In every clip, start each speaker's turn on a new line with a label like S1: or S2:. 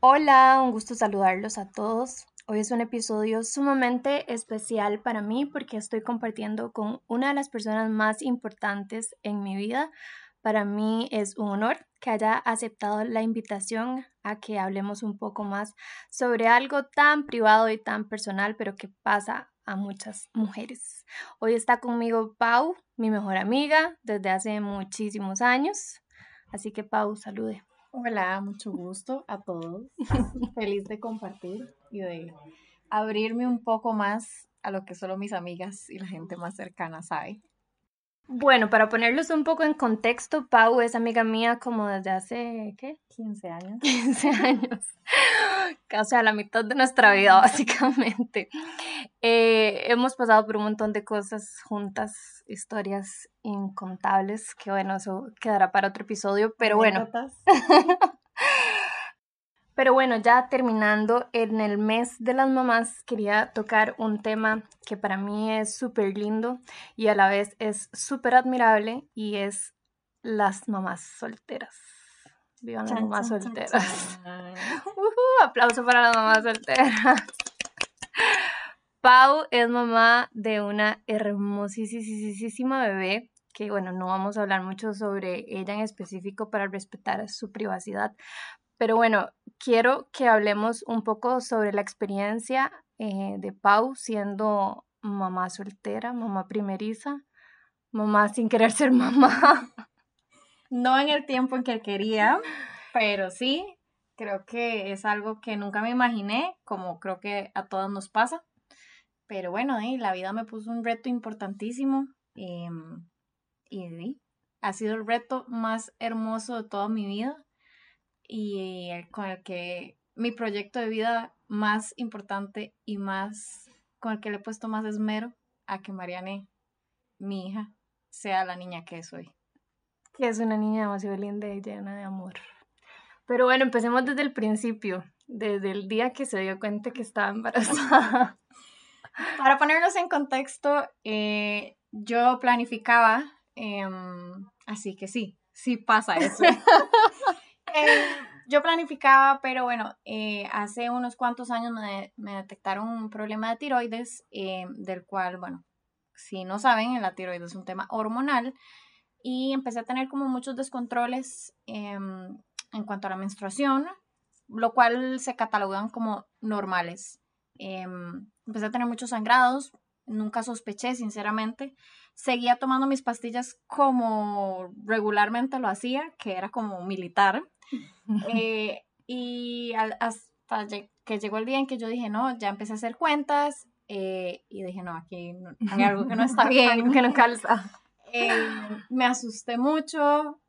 S1: Hola, un gusto saludarlos a todos. Hoy es un episodio sumamente especial para mí porque estoy compartiendo con una de las personas más importantes en mi vida. Para mí es un honor que haya aceptado la invitación a que hablemos un poco más sobre algo tan privado y tan personal, pero que pasa a muchas mujeres. Hoy está conmigo Pau, mi mejor amiga desde hace muchísimos años. Así que Pau, salude.
S2: Hola, mucho gusto a todos. Feliz de compartir y de abrirme un poco más a lo que solo mis amigas y la gente más cercana sabe.
S1: Bueno, para ponerlos un poco en contexto, Pau es amiga mía como desde hace, ¿qué?
S2: 15 años.
S1: 15 años. Casi a la mitad de nuestra vida, básicamente. Eh, hemos pasado por un montón de cosas juntas, historias incontables, que bueno, eso quedará para otro episodio, pero bueno. Pero bueno, ya terminando, en el mes de las mamás quería tocar un tema que para mí es súper lindo y a la vez es súper admirable y es las mamás solteras. Vivan las mamás solteras. aplauso para las mamás solteras. Pau es mamá de una hermosísima bebé que bueno, no vamos a hablar mucho sobre ella en específico para respetar su privacidad, pero bueno, quiero que hablemos un poco sobre la experiencia eh, de Pau siendo mamá soltera, mamá primeriza, mamá sin querer ser mamá.
S2: No en el tiempo en que quería, pero sí, creo que es algo que nunca me imaginé, como creo que a todos nos pasa. Pero bueno, eh, la vida me puso un reto importantísimo em, y ha sido el reto más hermoso de toda mi vida y con el que mi proyecto de vida más importante y más con el que le he puesto más esmero a que Mariane, mi hija, sea la niña que soy.
S1: Que es una niña demasiado linda y llena de amor. Pero bueno, empecemos desde el principio, desde el día que se dio cuenta que estaba embarazada.
S2: Para ponernos en contexto, eh, yo planificaba, em, así que sí, sí pasa eso. Yo planificaba, pero bueno, eh, hace unos cuantos años me, detectaron un problema de tiroides, eh, del cual, bueno, si no saben, la tiroides es un tema hormonal, y empecé a tener como muchos descontroles em, en cuanto a la menstruación, lo cual se catalogan como normales. Em, empecé a tener muchos sangrados, nunca sospeché, sinceramente. Seguía tomando mis pastillas como regularmente lo hacía, que era como militar. Eh, y hasta que llegó el día en que yo dije, no, ya empecé a hacer cuentas eh, y dije, no, aquí hay algo que no está bien,
S1: que no calza.
S2: Eh, me asusté mucho,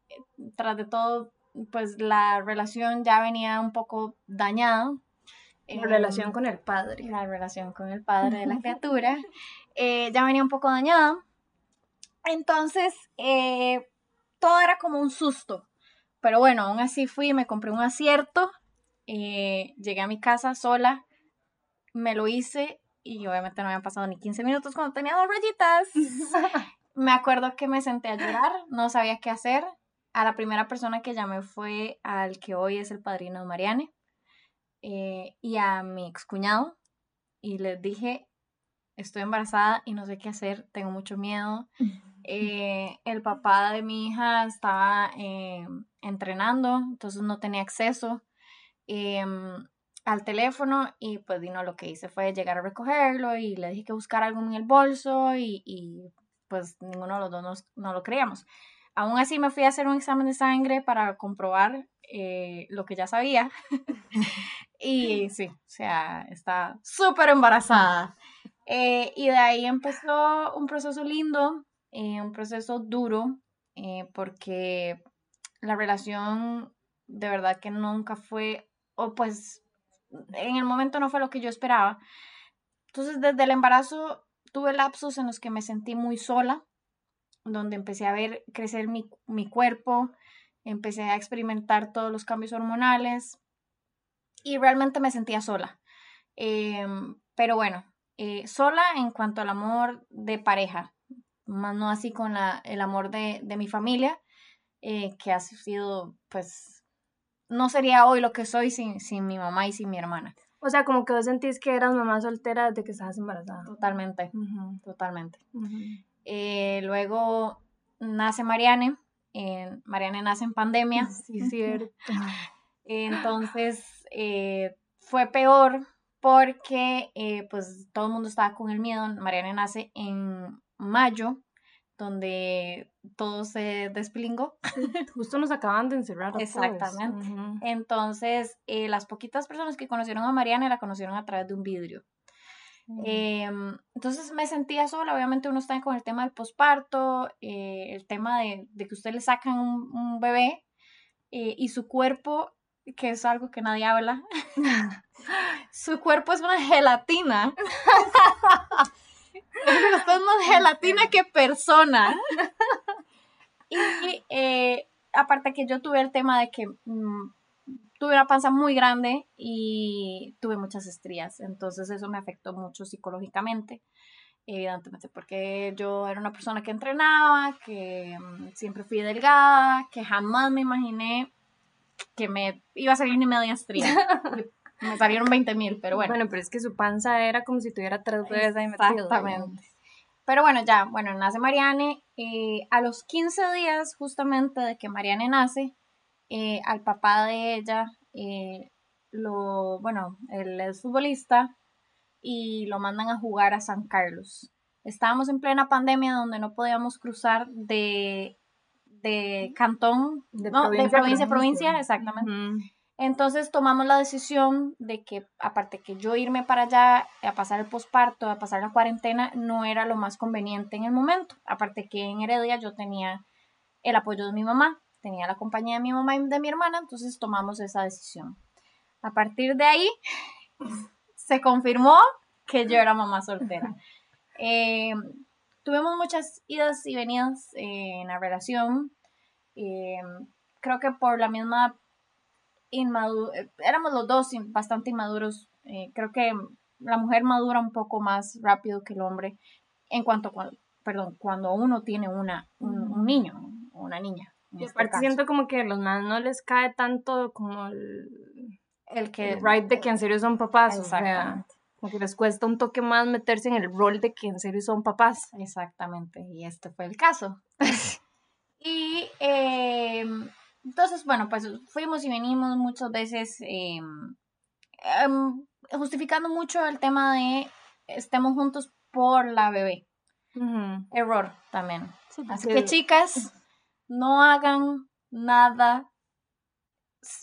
S2: tras de todo, pues la relación ya venía un poco dañada.
S1: La relación con el padre.
S2: La relación con el padre de la criatura ya venía un poco dañada. Entonces, todo era como un susto. Pero bueno, aún así fui, me compré un acierto, eh, llegué a mi casa sola, me lo hice y obviamente no habían pasado ni 15 minutos cuando tenía dos rayitas. me acuerdo que me senté a llorar, no sabía qué hacer. A la primera persona que llamé fue al que hoy es el padrino de Mariane eh, y a mi excuñado y les dije, estoy embarazada y no sé qué hacer, tengo mucho miedo. Eh, el papá de mi hija estaba entrenando, entonces no tenía acceso em, al teléfono y pues vino lo que hice fue llegar a recogerlo y le dije que buscara algo en el bolso y, pues ninguno de los dos no lo creíamos. Aún así me fui a hacer un examen de sangre para comprobar eh, lo que ya sabía. y sí, o sea, está súper embarazada. Eh, y de ahí empezó un proceso lindo, eh, un proceso duro, porque la relación de verdad que nunca fue, o pues en el momento no fue lo que yo esperaba. Entonces desde el embarazo tuve lapsos en los que me sentí muy sola, donde empecé a ver crecer mi, cuerpo, empecé a experimentar todos los cambios hormonales y realmente me sentía sola. Em, pero bueno, eh, sola en cuanto al amor de pareja, más no así con el amor de, de mi familia, eh, que ha sido pues no sería hoy lo que soy sin, sin mi mamá y sin mi hermana.
S1: O sea, como que vos sentís que eras mamá soltera desde que estabas embarazada.
S2: Totalmente, totalmente. Eh, luego nace Mariane. Mariane nace en pandemia.
S1: Sí, cierto.
S2: Entonces, eh, fue peor porque pues todo el mundo estaba con el miedo. Mariane nace en mayo donde todo se despilingó.
S1: Justo nos acaban de encerrar.
S2: Exactamente. Entonces, eh, las poquitas personas que conocieron a Mariana la conocieron a través de un vidrio. Em, entonces me sentía sola, obviamente uno está con el tema del posparto, eh, el tema de, que usted le sacan un, bebé eh, y su cuerpo, que es algo que nadie habla, su cuerpo es una gelatina. es más gelatina que persona. Y eh, aparte que yo tuve el tema de que mm, tuve una panza muy grande y tuve muchas estrías, entonces eso me afectó mucho psicológicamente, evidentemente, porque yo era una persona que entrenaba, que mm, siempre fui delgada, que jamás me imaginé que me iba a salir ni media estría. Me salieron 20 mil, pero bueno.
S1: Bueno, pero es que su panza era como si tuviera tres bebés ahí metidos.
S2: Exactamente. Pero bueno, ya, bueno, nace Mariane. Eh, a los 15 días justamente de que Mariane nace, eh, al papá de ella, eh, lo, bueno, él es futbolista y lo mandan a jugar a San Carlos. Estábamos en plena pandemia donde no podíamos cruzar de, de cantón, de provincia, a provincia, exactamente. Entonces tomamos la decisión de que, aparte que yo irme para allá a pasar el posparto, a pasar la cuarentena, no era lo más conveniente en el momento. Aparte que en Heredia yo tenía el apoyo de mi mamá, tenía la compañía de mi mamá y de mi hermana, entonces tomamos esa decisión. A partir de ahí se confirmó que yo era mamá soltera. Eh, tuvimos muchas idas y venidas en la relación. Eh, creo que por la misma inmaduro, eh, éramos los dos bastante inmaduros. Eh, creo que la mujer madura un poco más rápido que el hombre en cuanto, perdón, cuando uno tiene una, un, niño o una niña.
S1: Y este siento como que a los más no les cae tanto como el, el que el right de que en serio son papás. O sea, como que les cuesta un toque más meterse en el rol de que en serio son papás.
S2: Exactamente, y este fue el caso. y eh, entonces, bueno, pues fuimos y venimos muchas veces em, justificando mucho el tema de estemos juntos por la bebé. Error también. Así que chicas, no hagan nada.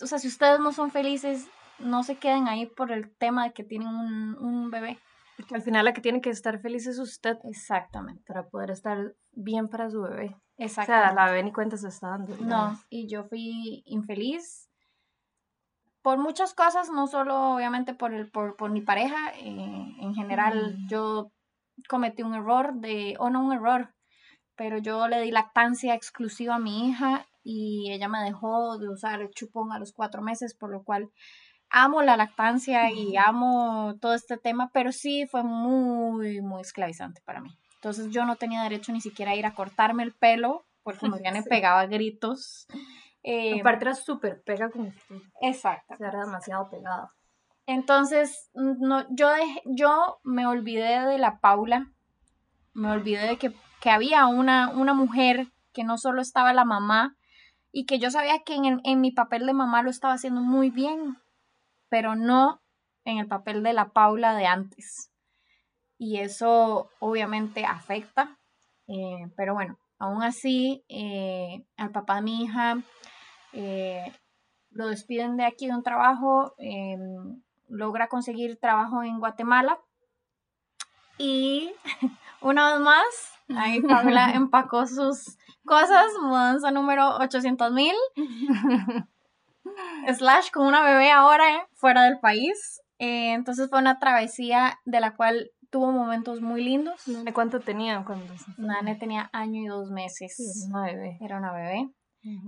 S2: O sea, si ustedes no son felices, no se queden ahí por el tema de que tienen un, un bebé.
S1: Porque al final la que tiene que estar feliz es usted.
S2: Exactamente.
S1: Para poder estar bien para su bebé. Exactamente. O sea, la bebé ni cuenta se está dando.
S2: No, y yo fui infeliz por muchas cosas, no solo obviamente por, el, por, por mi pareja, eh, en general mm. yo cometí un error de, o no un error, pero yo le di lactancia exclusiva a mi hija y ella me dejó de usar el chupón a los cuatro meses, por lo cual amo la lactancia y amo todo este tema, pero sí fue muy, muy esclavizante para mí. Entonces yo no tenía derecho ni siquiera a ir a cortarme el pelo porque me pegaba gritos.
S1: Eh, Aparte era súper pega con
S2: Exacto.
S1: era demasiado pegada.
S2: Entonces, no, yo, yo me olvidé de la Paula, me olvidé de que, que había una, una mujer que no solo estaba la mamá, y que yo sabía que en, en mi papel de mamá lo estaba haciendo muy bien, pero no en el papel de la Paula de antes. Y eso obviamente afecta, eh, pero bueno, aún así, eh, al papá de mi hija eh, lo despiden de aquí de un trabajo, logra conseguir trabajo en Guatemala y una vez más, ahí Paula empacó sus cosas, mudanza número 800 mil. slash con una bebé ahora fuera del país. Eh, entonces fue una travesía de la cual tuvo momentos muy lindos.
S1: ¿De cuánto tenía cuando
S2: Nane tenía año y dos meses.
S1: era una bebé.
S2: Era una bebé.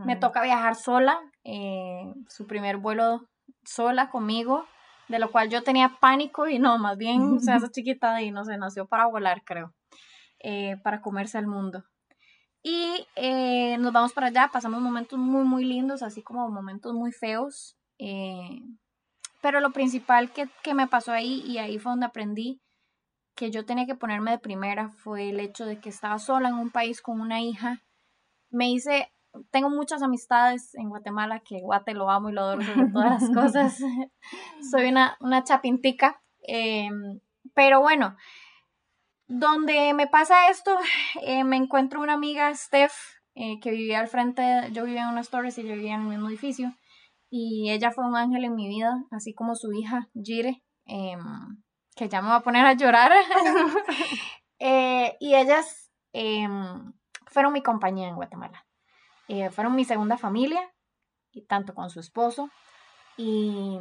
S2: Me toca viajar sola, eh, su primer vuelo sola conmigo, de lo cual yo tenía pánico y no, más bien, o sea, esa chiquita de ahí no se nació para volar, creo, eh, para comerse al mundo. Y eh, nos vamos para allá, pasamos momentos muy, muy lindos, así como momentos muy feos. Eh, pero lo principal que, que me pasó ahí, y ahí fue donde aprendí que yo tenía que ponerme de primera, fue el hecho de que estaba sola en un país con una hija. Me hice tengo muchas amistades en Guatemala, que Guate lo amo y lo adoro sobre todas las cosas. Soy una, una chapintica. Em, pero bueno, donde me pasa esto, eh, me encuentro una amiga, Steph, eh, que vivía al frente, yo vivía en unas torres y ella vivía en el mismo edificio. Y ella fue un ángel en mi vida, así como su hija, Jire, em, que ya me va a poner a llorar. Eh, y ellas em, fueron mi compañía en Guatemala. Fueron mi segunda familia, y tanto con su esposo. Y,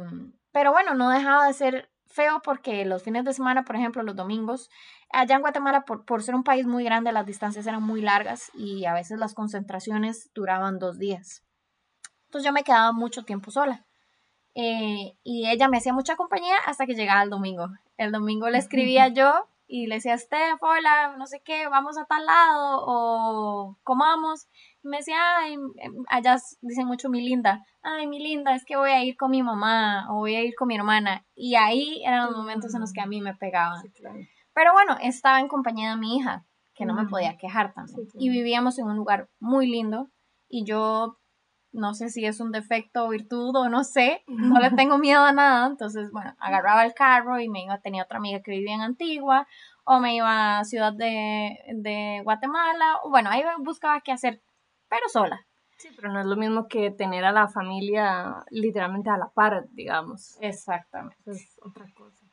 S2: pero bueno, no dejaba de ser feo porque los fines de semana, por ejemplo, los domingos, allá en Guatemala, por, por ser un país muy grande, las distancias eran muy largas y a veces las concentraciones duraban dos días. Entonces yo me quedaba mucho tiempo sola. Eh, y ella me hacía mucha compañía hasta que llegaba el domingo. El domingo le escribía yo y le decía, Steph, hola, no sé qué, vamos a tal lado o comamos. Y me decía, ay, em, allá dicen mucho mi linda, ay, mi linda, es que voy a ir con mi mamá o voy a ir con mi hermana. Y ahí eran los momentos en los que a mí me pegaban. Pero bueno, estaba en compañía de mi hija, que no me podía quejar también. Y vivíamos en un lugar muy lindo y yo no sé si es un defecto o virtud o no sé, no le tengo miedo a nada, entonces, bueno, agarraba el carro y me iba, tenía otra amiga que vivía en Antigua, o me iba a Ciudad de, de Guatemala, o bueno, ahí buscaba qué hacer, pero sola.
S1: Sí, pero no es lo mismo que tener a la familia literalmente a la par, digamos.
S2: Exactamente.
S1: Es otra cosa.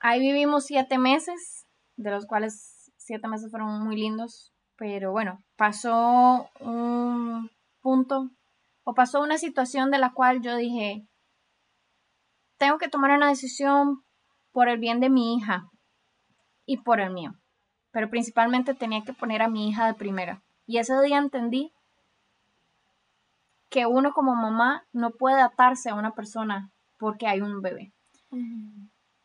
S2: Ahí vivimos siete meses, de los cuales siete meses fueron muy lindos, pero bueno, pasó un punto o pasó una situación de la cual yo dije, tengo que tomar una decisión por el bien de mi hija y por el mío. Pero principalmente tenía que poner a mi hija de primera. Y ese día entendí que uno como mamá no puede atarse a una persona porque hay un bebé.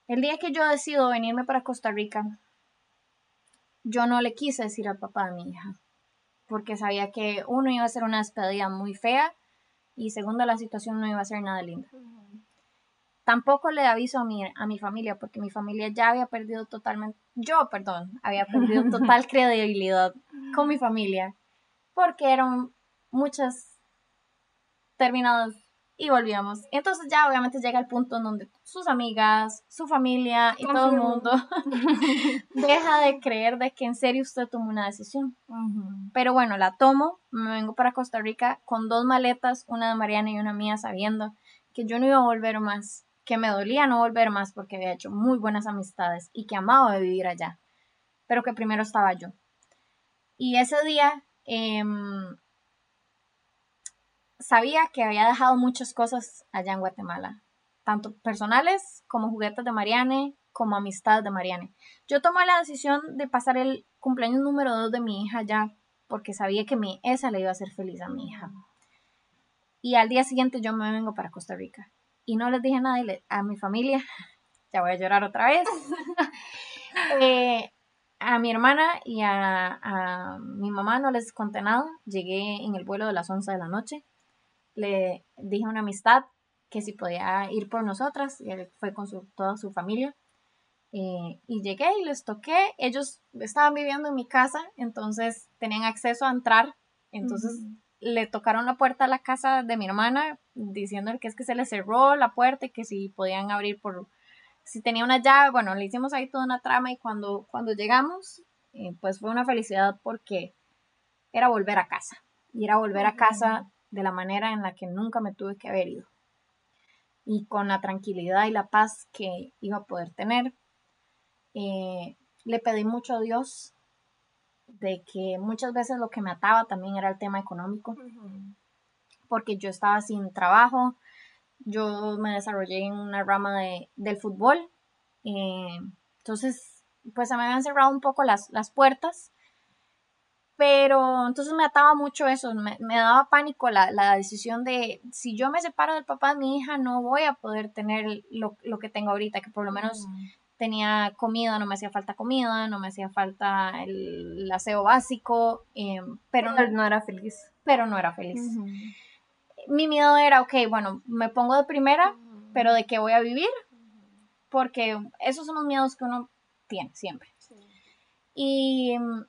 S2: El día que yo decido venirme para Costa Rica, yo no le quise decir al papá de mi hija, porque sabía que uno iba a ser una despedida muy fea y segundo, la situación no iba a ser nada linda. Tampoco le aviso a mi, a mi familia, porque mi familia ya había perdido totalmente, yo, perdón, había perdido total credibilidad con mi familia, porque eran muchas terminadas y volvíamos. Entonces ya obviamente llega el punto en donde sus amigas, su familia y todo el mundo deja de creer de que en serio usted tomó una decisión. Pero bueno, la tomo, me vengo para Costa Rica con dos maletas, una de Mariana y una mía, sabiendo que yo no iba a volver más, que me dolía no volver más porque había hecho muy buenas amistades y que amaba de vivir allá, pero que primero estaba yo. Y ese día eh, sabía que había dejado muchas cosas allá en Guatemala, tanto personales como juguetes de Mariane, como amistad de Mariane. Yo tomé la decisión de pasar el cumpleaños número 2 de mi hija allá, porque sabía que mi, esa le iba a hacer feliz a mi hija. Y al día siguiente yo me vengo para Costa Rica. Y no les dije nada a mi familia, ya voy a llorar otra vez, eh, a mi hermana y a, a, mi mamá no les conté nada. Llegué en el vuelo de las 11 de la noche le dije a una amistad que si podía ir por nosotras, y él fue con su, toda su familia. Eh, y llegué y les toqué. Ellos estaban viviendo en mi casa, entonces tenían acceso a entrar. Entonces le tocaron la puerta a la casa de mi hermana, diciendo que es que se le cerró la puerta y que si podían abrir por. Si tenía una llave, bueno, le hicimos ahí toda una trama y cuando, cuando llegamos, eh, pues fue una felicidad porque era volver a casa. Y era volver a casa de la manera en la que nunca me tuve que haber ido. Y con la tranquilidad y la paz que iba a poder tener, eh, le pedí mucho a Dios de que muchas veces lo que me ataba también era el tema económico, porque yo estaba sin trabajo, yo me desarrollé en una rama de, del fútbol, eh, entonces pues se me habían cerrado un poco las, las puertas pero entonces me ataba mucho eso, me, daba pánico la, la, decisión de si yo me separo del papá de mi hija no voy a poder tener lo, lo que tengo ahorita, que por lo menos tenía comida, no me hacía falta comida, no me hacía falta el, aseo básico, em, pero,
S1: no, era feliz.
S2: Pero no era feliz. Mi miedo era, ok, bueno, me pongo de primera, pero ¿de qué voy a vivir? Porque esos son los miedos que uno tiene siempre. Y em,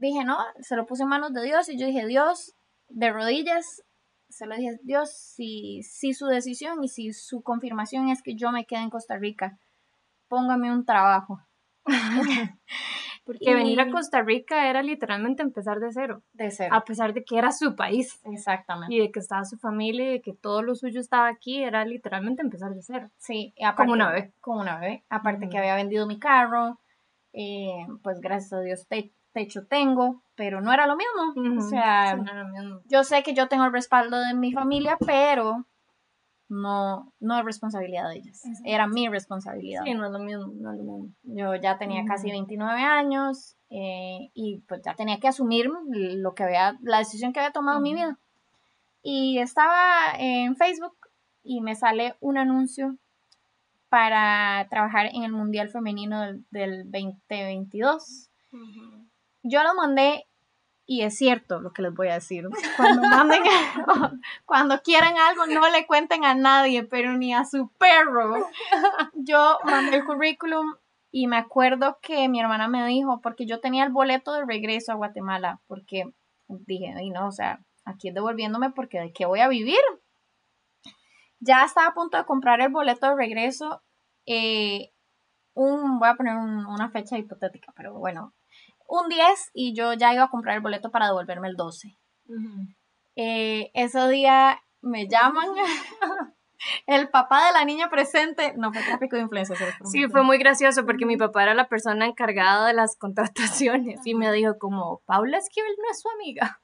S2: dije, no, se lo puse en manos de Dios y yo dije, Dios, de rodillas, se lo dije, Dios, si, si su decisión y si su confirmación es que yo me quede en Costa Rica, póngame un trabajo.
S1: Porque venir a Costa Rica era literalmente empezar de cero.
S2: De cero.
S1: A pesar de que era su país.
S2: Exactamente.
S1: Y de que estaba su familia y de que todo lo suyo estaba aquí, era literalmente empezar de cero.
S2: Sí,
S1: como una bebé.
S2: Como una bebé. Aparte que había vendido mi carro, eh, pues gracias a Dios techo tengo, pero no era lo mismo. O sea, yo sé que yo tengo el respaldo de mi familia, pero no, no es responsabilidad de ellas. Era mi responsabilidad.
S1: Sí, no es lo mismo,
S2: Yo ya tenía casi 29 años eh, y pues ya tenía que asumir lo que había, la decisión que había tomado en mi vida. Y estaba en Facebook y me sale un anuncio para trabajar en el Mundial Femenino del, 2022. Yo lo mandé y es cierto lo que les voy a decir. Cuando manden, cuando quieran algo, no le cuenten a nadie, pero ni a su perro. Yo mandé el currículum y me acuerdo que mi hermana me dijo, porque yo tenía el boleto de regreso a Guatemala, porque dije, y no, o sea, aquí devolviéndome porque de qué voy a vivir. Ya estaba a punto de comprar el boleto de regreso. Eh, un, voy a poner una fecha hipotética, pero bueno, un 10 y yo ya iba a comprar el boleto para devolverme el 12. Eh, ese día me llaman. el papá de la niña presente, no fue tráfico de influencia.
S1: Sí, fue muy gracioso porque mi papá era la persona encargada de las contrataciones y me dijo como, Paula Esquivel no es su amiga.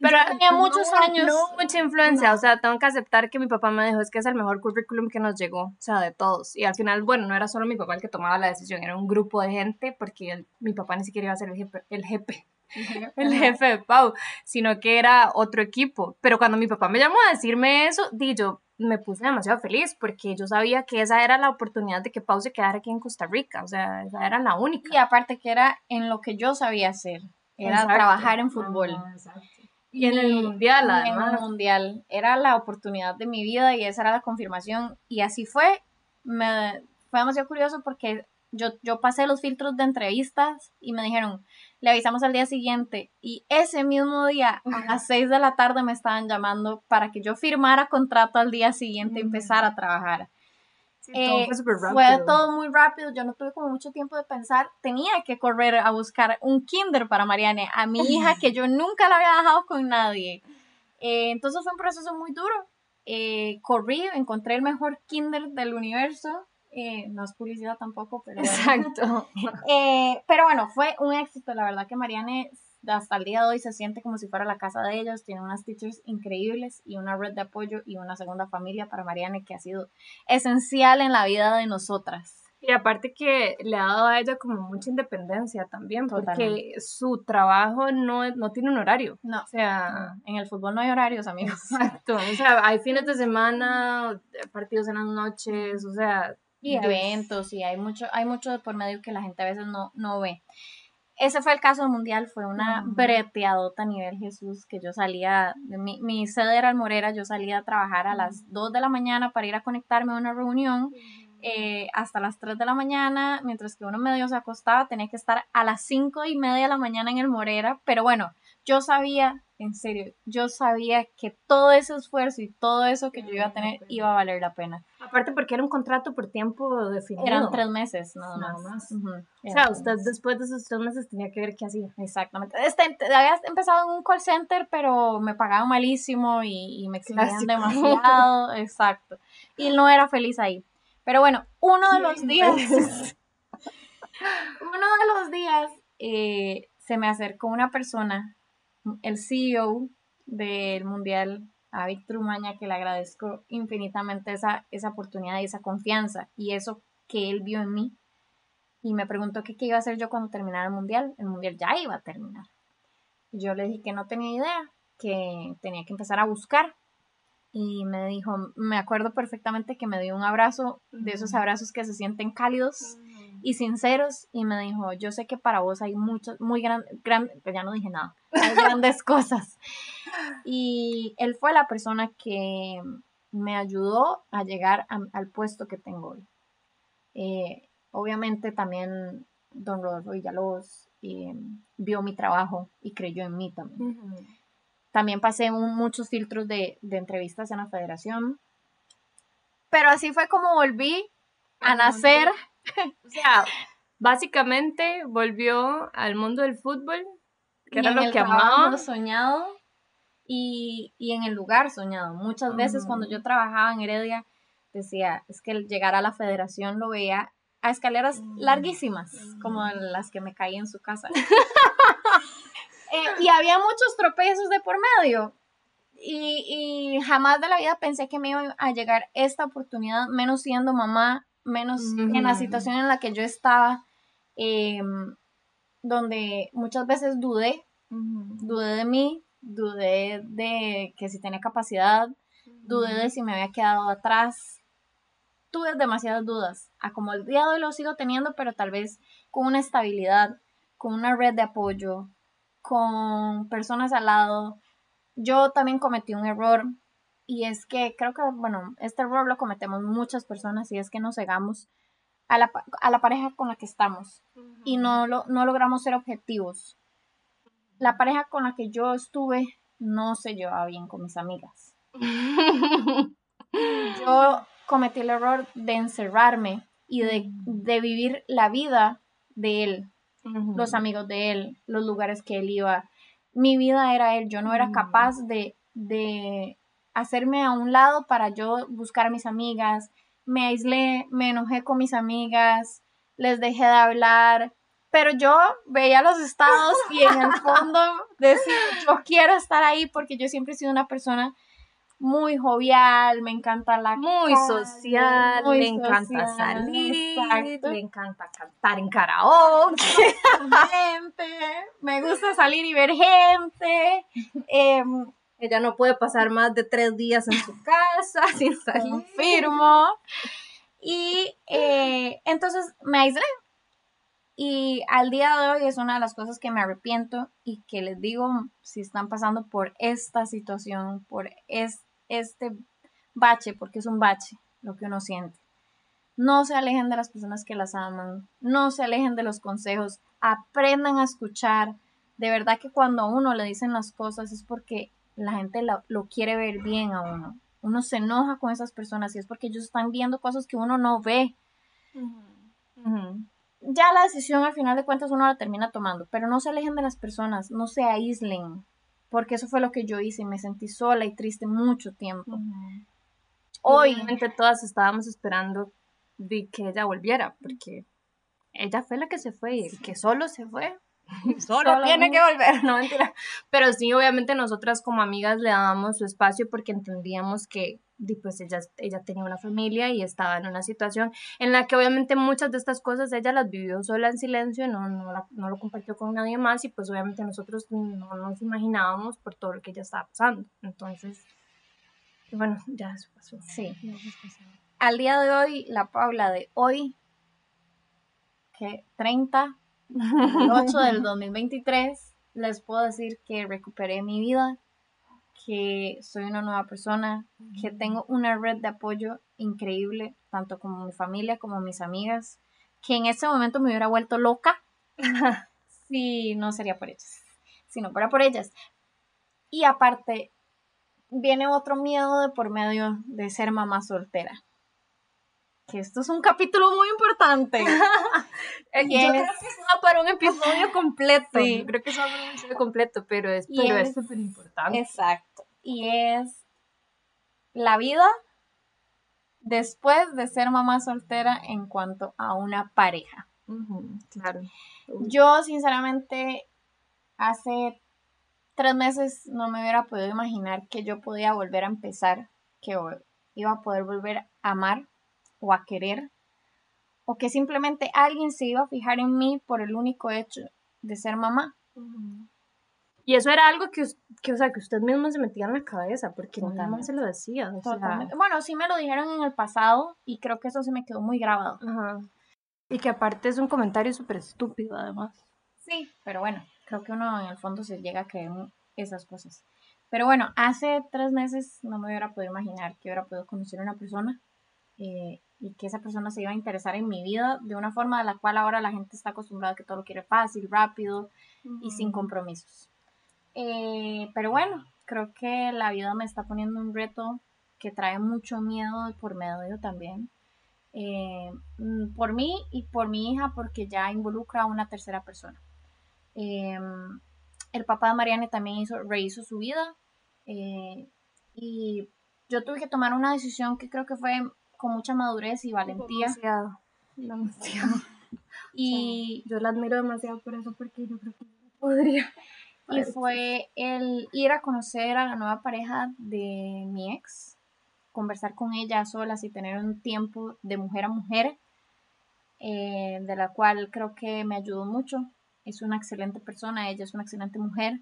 S2: Pero tenía muchos años.
S1: No, mucha influencia. O sea, tengo que aceptar que mi papá me dijo, es que es el mejor currículum que nos llegó. O sea, de todos. Y al final, bueno, no era solo mi papá el que tomaba la decisión, era un grupo de gente, porque mi papá ni siquiera iba a ser el jefe, el jefe. El jefe de Pau, sino que era otro equipo. Pero cuando mi papá me llamó a decirme eso, di yo, me puse demasiado feliz porque yo sabía que esa era la oportunidad de que Pau se quedara aquí en Costa Rica, o sea, esa era la única.
S2: Y aparte que era en lo que yo sabía hacer era trabajar en fútbol.
S1: y en el mundial,
S2: además. En el mundial. Era la oportunidad de mi vida y esa era la confirmación. Y así fue. Me, fue demasiado curioso porque yo, yo pasé los filtros de entrevistas y me dijeron, le avisamos al día siguiente. Y ese mismo día, a las 6 de la tarde, me estaban llamando para que yo firmara contrato al día siguiente y empezara a trabajar. Eh, fue, todo muy rápido, yo no tuve como mucho tiempo de pensar, tenía que correr a buscar un kinder para Mariane, a mi hija que yo nunca la había dejado con nadie. Eh, entonces fue un proceso muy duro. Eh, corrí, encontré el mejor kinder del universo. no es publicidad tampoco, pero
S1: Exacto.
S2: pero bueno, fue un éxito, la verdad que Mariane hasta el día de hoy se siente como si fuera la casa de ellos, tiene unas teachers increíbles y una red de apoyo y una segunda familia para Mariane que ha sido esencial en la vida de nosotras.
S1: Y aparte que le ha dado a ella como mucha independencia también, porque su trabajo no, no tiene un horario.
S2: No. O sea, en el fútbol no hay horarios, amigos.
S1: Exacto. O sea, hay fines de semana, partidos en las noches, o sea.
S2: Y eventos, y hay mucho, hay mucho por medio que la gente a veces no, no ve ese fue el caso mundial, fue una breteadota a nivel Jesús, que yo salía, mi, mi sede era Almorera, yo salía a trabajar a las 2 de la mañana para ir a conectarme a una reunión, eh, hasta las 3 de la mañana, mientras que uno medio se acostaba, tenía que estar a las 5 y media de la mañana en el Morera, pero bueno, yo sabía en serio, yo sabía que todo ese esfuerzo y todo eso que yo iba a tener iba a valer la pena.
S1: Aparte porque era un contrato por tiempo definido.
S2: Eran tres meses, nada más.
S1: O sea, usted después de esos tres meses tenía que ver qué hacía.
S2: Exactamente. Este, había empezado en un call center, pero me pagaban malísimo y, me exigían demasiado. Exacto. Y no era feliz ahí. Pero bueno, uno de los días... uno de los días eh, se me acercó una persona el CEO del Mundial, a Víctor Umaña, que le agradezco infinitamente esa, esa oportunidad y esa confianza y eso que él vio en mí. Y me preguntó qué iba a hacer yo cuando terminara el Mundial. El Mundial ya iba a terminar. yo le dije que no tenía idea, que tenía que empezar a buscar. y me dijo, me acuerdo perfectamente que me dio un abrazo, de esos abrazos que se sienten cálidos y sinceros, y me dijo, yo sé que para vos hay muchas, muy grandes, gran, pues ya no dije nada, hay grandes cosas. Y él fue la persona que me ayudó a llegar al puesto que tengo hoy. Eh, obviamente también don Rodolfo Villalobos eh, vio mi trabajo y creyó en mí también. También pasé muchos filtros de, entrevistas en la federación. Pero así fue como volví a nacer.
S1: O sea, básicamente volvió al mundo del fútbol,
S2: que era lo que amaba. soñado y, en el lugar soñado. Muchas veces cuando yo trabajaba en Heredia, decía, es que llegar a la federación lo veía a escaleras mm. larguísimas, como las que me caí en su casa. Eh, y había muchos tropezos de por medio. Y, jamás de la vida pensé que me iba a llegar esta oportunidad, menos siendo mamá, menos en la situación en la que yo estaba, em, donde muchas veces dudé, dudé de mí, dudé de que si tenía capacidad, dudé de si me había quedado atrás. Tuve demasiadas dudas, a como el día de hoy lo sigo teniendo, pero tal vez con una estabilidad, con una red de apoyo, con personas al lado. Yo también cometí un error y es que creo que, bueno, este error lo cometemos muchas personas y es que nos cegamos a la, a la pareja con la que estamos y no, lo, no logramos ser objetivos. La pareja con la que yo estuve no se llevaba bien con mis amigas. yo cometí el error de encerrarme y de, de vivir la vida de él, los amigos de él, los lugares que él iba. Mi vida era él, yo no era capaz de, de hacerme a un lado para yo buscar a mis amigas. Me aislé, me enojé con mis amigas, les dejé de hablar, pero yo veía los estados y en el fondo decía, yo quiero estar ahí porque yo siempre he sido una persona muy jovial, me encanta la
S1: muy social, me encanta salir, me encanta cantar en karaoke,
S2: me gusta salir y ver gente.
S1: Em, ella no puede pasar más de tres días en su casa sin salir.
S2: Confirmo. Y eh, entonces me aislé. Y al día de hoy es una de las cosas que me arrepiento y que les digo, si están pasando por esta situación, por este este bache, porque es un bache lo que uno siente. No se alejen de las personas que las aman, no se alejen de los consejos, aprendan a escuchar. De verdad que cuando a uno le dicen las cosas es porque la gente lo, quiere ver bien a uno. Uno se enoja con esas personas y es porque ellos están viendo cosas que uno no ve. Ya la decisión al final de cuentas uno la termina tomando, pero no se alejen de las personas, no se aíslen, porque eso fue lo que yo hice y me sentí sola y triste mucho tiempo.
S1: Hoy, Obviamente todas estábamos esperando de que ella volviera, porque ella fue la que se fue y el que solo se fue, solo, tiene que volver, no mentira. Pero sí, obviamente nosotras como amigas le dábamos su espacio porque entendíamos que pues ella, ella tenía una familia y estaba en una situación en la que obviamente muchas de estas cosas ella las vivió sola en silencio, no, no, no lo compartió con nadie más y pues obviamente nosotros no nos imaginábamos por todo lo que ella estaba pasando. Entonces, bueno, ya eso pasó.
S2: Sí. Al día de hoy, la Paula de hoy, que 30, 8 del 2023, les puedo decir que recuperé mi vida, que soy una nueva persona, que tengo una red de apoyo increíble, tanto como mi familia como mis amigas, que en ese momento me hubiera vuelto loca si no sería por ellas, si no fuera por ellas. Y aparte, viene otro miedo de por medio de ser mamá soltera. Que esto es un capítulo muy importante.
S1: Yo creo que es para un episodio completo. Sí. Creo que es para un episodio completo, pero es súper importante.
S2: Exacto. Y es la vida después de ser mamá soltera en cuanto a una pareja.
S1: claro.
S2: Yo, sinceramente, hace tres meses no me hubiera podido imaginar que yo podía volver a empezar, que iba a poder volver a amar o a querer, o que simplemente alguien se iba a fijar en mí por el único hecho de ser mamá.
S1: Y eso era algo que, que, o sea, que usted mismo se metía en la cabeza, porque nada más se lo decía.
S2: Bueno, sí me lo dijeron en el pasado y creo que eso se me quedó muy grabado.
S1: Ajá. Y que aparte es un comentario súper estúpido, además.
S2: Sí, pero bueno, creo que uno en el fondo se llega a creer esas cosas. Pero bueno, hace tres meses no me hubiera podido imaginar que hubiera podido conocer a una persona eh, y que esa persona se iba a interesar en mi vida de una forma de la cual ahora la gente está acostumbrada a que todo lo quiere fácil, rápido y sin compromisos. Eh, pero bueno, creo que la vida me está poniendo un reto que trae mucho miedo por medio también. Eh, mm, por mí y por mi hija porque ya involucra a una tercera persona. Em, el papá de Mariane también hizo, rehizo su vida eh, y yo tuve que tomar una decisión que creo que fue con mucha madurez y valentía.
S1: Demasiado, demasiado. y yo la admiro demasiado por eso porque yo creo que podría.
S2: Y fue el ir a conocer a la nueva pareja de mi ex, conversar con ella solas y tener un tiempo de mujer a mujer, eh, de la cual creo que me ayudó mucho. Es una excelente persona, ella es una excelente mujer.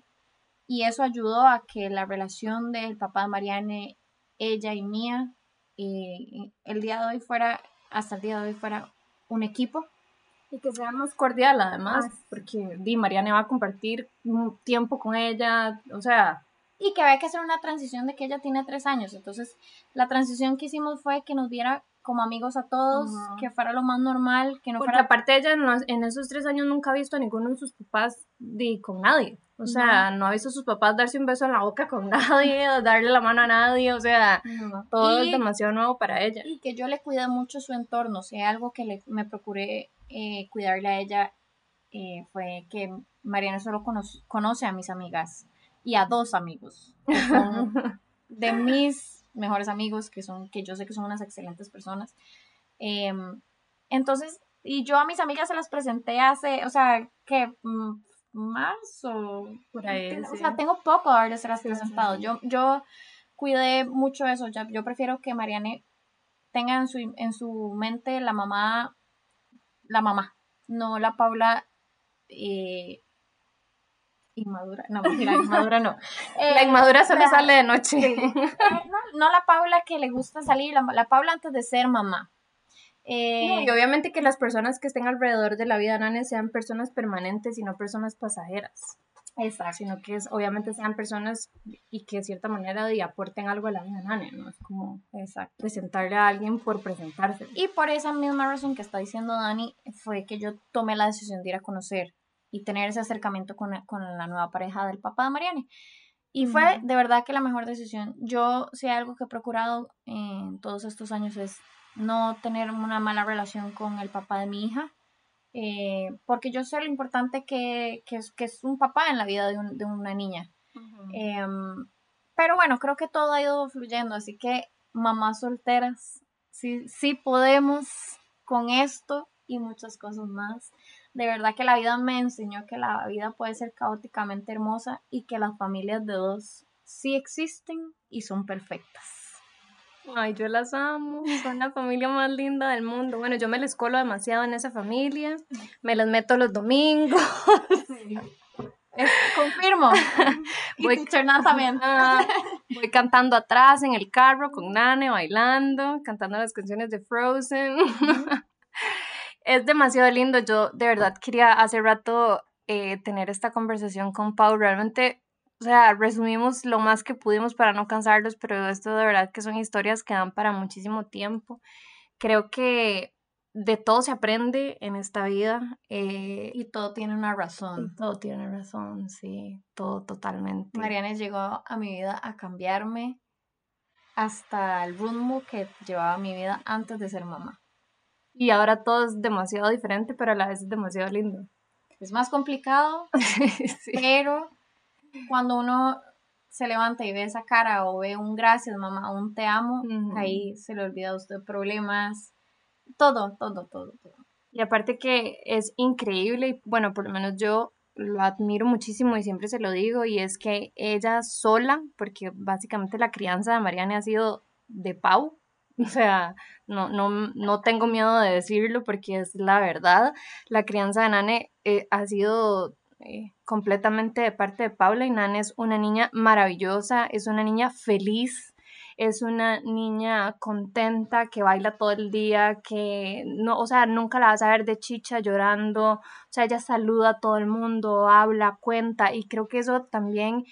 S2: Y eso ayudó a que la relación del papá de Mariane, ella y mía, eh, el día de hoy fuera, hasta el día de hoy fuera un equipo.
S1: Y que sea más cordial además, porque Di Mariana va a compartir un tiempo con ella, o sea...
S2: Y que había que hacer una transición de que ella tiene tres años, entonces la transición que hicimos fue que nos viera como amigos a todos, que fuera lo más normal, que no
S1: Porque
S2: fuera...
S1: aparte ella en, esos tres años nunca ha visto a ninguno de sus papás di, con nadie. O sea, no. ha visto a sus papás darse un beso en la boca con nadie, darle la mano a nadie, o sea, todo es demasiado nuevo para ella.
S2: Y que yo le cuide mucho su entorno, o sea, algo que le, me procuré eh, cuidarle a ella eh, fue que Mariana solo conoce, a mis amigas y a dos amigos, de mis mejores amigos, que son, que yo sé que son unas excelentes personas. Em, entonces, y yo a mis amigas se las presenté hace, o sea, que mm, marzo, por ahí. O sea, tengo poco de haberles presentado. Yo, yo cuidé mucho eso. yo prefiero que Mariane tenga en su, en su mente la mamá la mamá, no la Paula eh, inmadura, no, la inmadura no.
S1: la inmadura solo la, sale de noche. Eh,
S2: no, la Paula que le gusta salir, la, Paula antes de ser mamá.
S1: Eh, y obviamente que las personas que estén alrededor de la vida Nane sean personas permanentes y no personas pasajeras. Exacto. Sino que es, obviamente sean personas y que de cierta manera de aporten algo a la vida Nane, ¿no? Es como Exacto. presentarle a alguien por presentarse.
S2: Y por esa misma razón que está diciendo Dani, fue que yo tomé la decisión de ir a conocer y tener ese acercamiento con, con la nueva pareja del papá de Mariane. Y fue de verdad que la mejor decisión. Yo, si hay algo que he procurado en todos estos años es no tener una mala relación con el papá de mi hija eh, porque yo sé lo importante que, que, es, que, es, un papá en la vida de, de una niña. Em, pero bueno, creo que todo ha ido fluyendo, así que mamás solteras, sí, sí podemos con esto y muchas cosas más. De verdad que la vida me enseñó que la vida puede ser caóticamente hermosa y que las familias de dos sí existen y son perfectas.
S1: Ay, yo las amo, son la familia más linda del mundo. Bueno, yo me les colo demasiado en esa familia, me las meto los domingos.
S2: confirmo. voy, también.
S1: voy cantando atrás en el carro con Nane, bailando, cantando las canciones de Frozen. es demasiado lindo. Yo de verdad quería hace rato eh, tener esta conversación con Pau. Realmente o sea, resumimos lo más que pudimos para no cansarlos, pero esto de verdad que son historias que dan para muchísimo tiempo. Creo que de todo se aprende en esta vida.
S2: Eh, y todo tiene una razón.
S1: todo tiene razón, sí, todo totalmente.
S2: Mariana llegó a mi vida a cambiarme hasta el rumbo que llevaba mi vida antes de ser mamá.
S1: Y ahora todo es demasiado diferente, pero a la vez es demasiado lindo.
S2: Es más complicado, pero cuando uno se levanta y ve esa cara o ve un gracias, mamá, un te amo, ahí se le olvida a usted problemas, todo, todo, todo, todo.
S1: Y aparte que es increíble, y bueno, por lo menos yo lo admiro muchísimo y siempre se lo digo, y es que ella sola, porque básicamente la crianza de Mariana ha sido de Pau, o sea, no, no, no tengo miedo de decirlo porque es la verdad, la crianza de Nane eh, ha sido eh, completamente de parte de Paula y Nan es una niña maravillosa, es una niña feliz, es una niña contenta que baila todo el día, que no, o sea, nunca la vas a ver de chicha llorando, o sea, ella saluda a todo el mundo, habla, cuenta y creo que eso también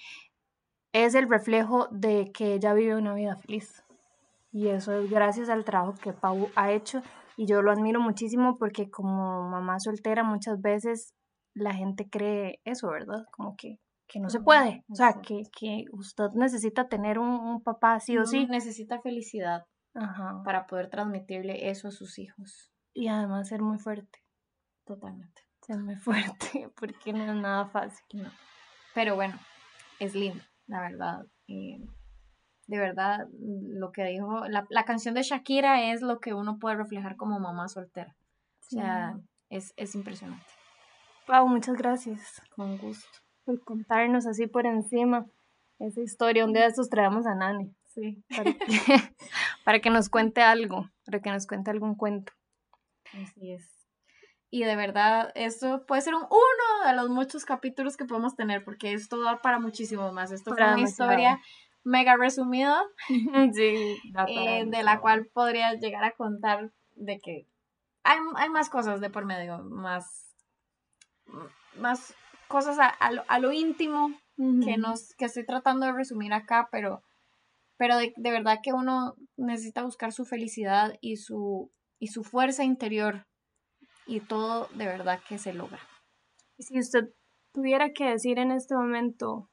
S1: es el reflejo de que ella vive una vida feliz. Y eso es gracias al trabajo que Pau ha hecho y yo lo admiro muchísimo porque como mamá soltera muchas veces la gente cree eso, ¿verdad? Como que, que no se puede. O sea, que, que usted necesita tener un, papá sí o sí.
S2: Necesita felicidad para poder transmitirle eso a sus hijos.
S1: Y además ser muy fuerte.
S2: Totalmente.
S1: Ser muy fuerte, porque no es nada fácil.
S2: Pero bueno, es lindo, la verdad. Eh, de verdad, lo que dijo, la, la, canción de Shakira es lo que uno puede reflejar como mamá soltera. O sea, es, es impresionante.
S1: Pau, muchas gracias.
S2: Con gusto.
S1: Por contarnos así por encima esa historia. Un día de estos traemos a Nani.
S2: Sí.
S1: Para que, para que nos cuente algo, para que nos cuente algún cuento.
S2: Así es. Y de verdad, esto puede ser un, uno de los muchos capítulos que podemos tener, porque esto da para muchísimo más. Esto fue una historia mega resumida,
S1: sí,
S2: eh, de la cual podría llegar a contar de que hay, hay más cosas de por medio, más más cosas a, lo, íntimo que, nos, que estoy tratando de resumir acá, pero, pero de, verdad que uno necesita buscar su felicidad y su, y su fuerza interior y todo de verdad que se logra.
S1: Si usted tuviera que decir en este momento,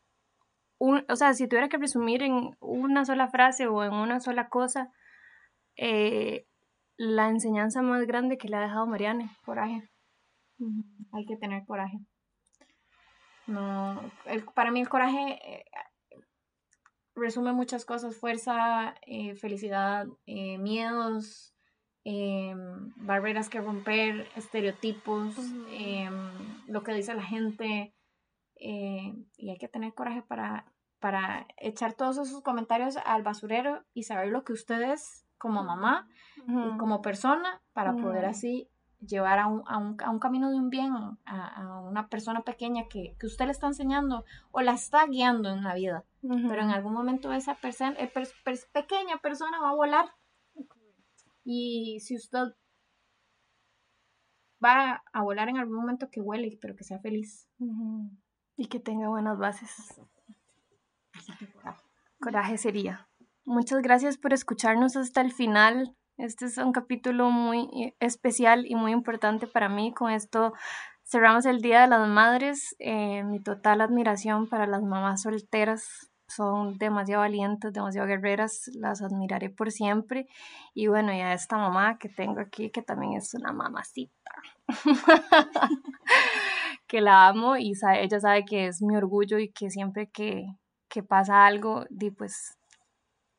S1: un, o sea, si tuviera que resumir en una sola frase o en una sola cosa, eh, la enseñanza más grande que le ha dejado Mariane,
S2: coraje. Hay que tener coraje. No, para mí el coraje eh, resume muchas cosas, fuerza, eh, felicidad, eh, miedos, barreras que romper, estereotipos, lo que dice la gente. y hay que tener coraje para, para echar todos esos comentarios al basurero y saber lo que ustedes como mamá y como persona para poder así llevar a un, a un, a un camino de un bien a, una persona pequeña que, usted le está enseñando o la está guiando en la vida. Pero en algún momento esa persona, eh, pequeña persona va a volar. Y si usted va a volar en algún momento que huele, pero que sea feliz.
S1: Y que tenga buenas bases. Coraje sería. Muchas gracias por escucharnos hasta el final. Este es un capítulo muy eh, especial y muy importante para mí. Con esto cerramos el Día de las Madres. Eh, mi total admiración para las mamás solteras. Son demasiado valientes, demasiado guerreras. Las admiraré por siempre. Y bueno, ya esta mamá que tengo aquí, que también es una mamacita. que la amo y ella sabe que es mi orgullo y que siempre que, que pasa algo, di pues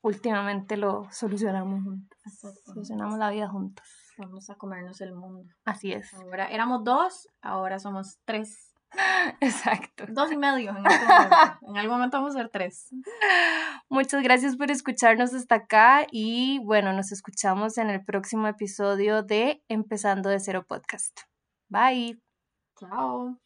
S1: últimamente lo solucionamos juntos. Solucionamos la vida juntos.
S2: Vamos a comernos el mundo.
S1: Así es.
S2: Ahora éramos dos, ahora somos tres.
S1: Exacto.
S2: Dos y medio en este momento. en algún momento vamos a ser tres.
S1: Muchas gracias por escucharnos hasta acá y bueno, nos escuchamos en el próximo episodio de Empezando de Cero Podcast. Bye.
S2: Chao.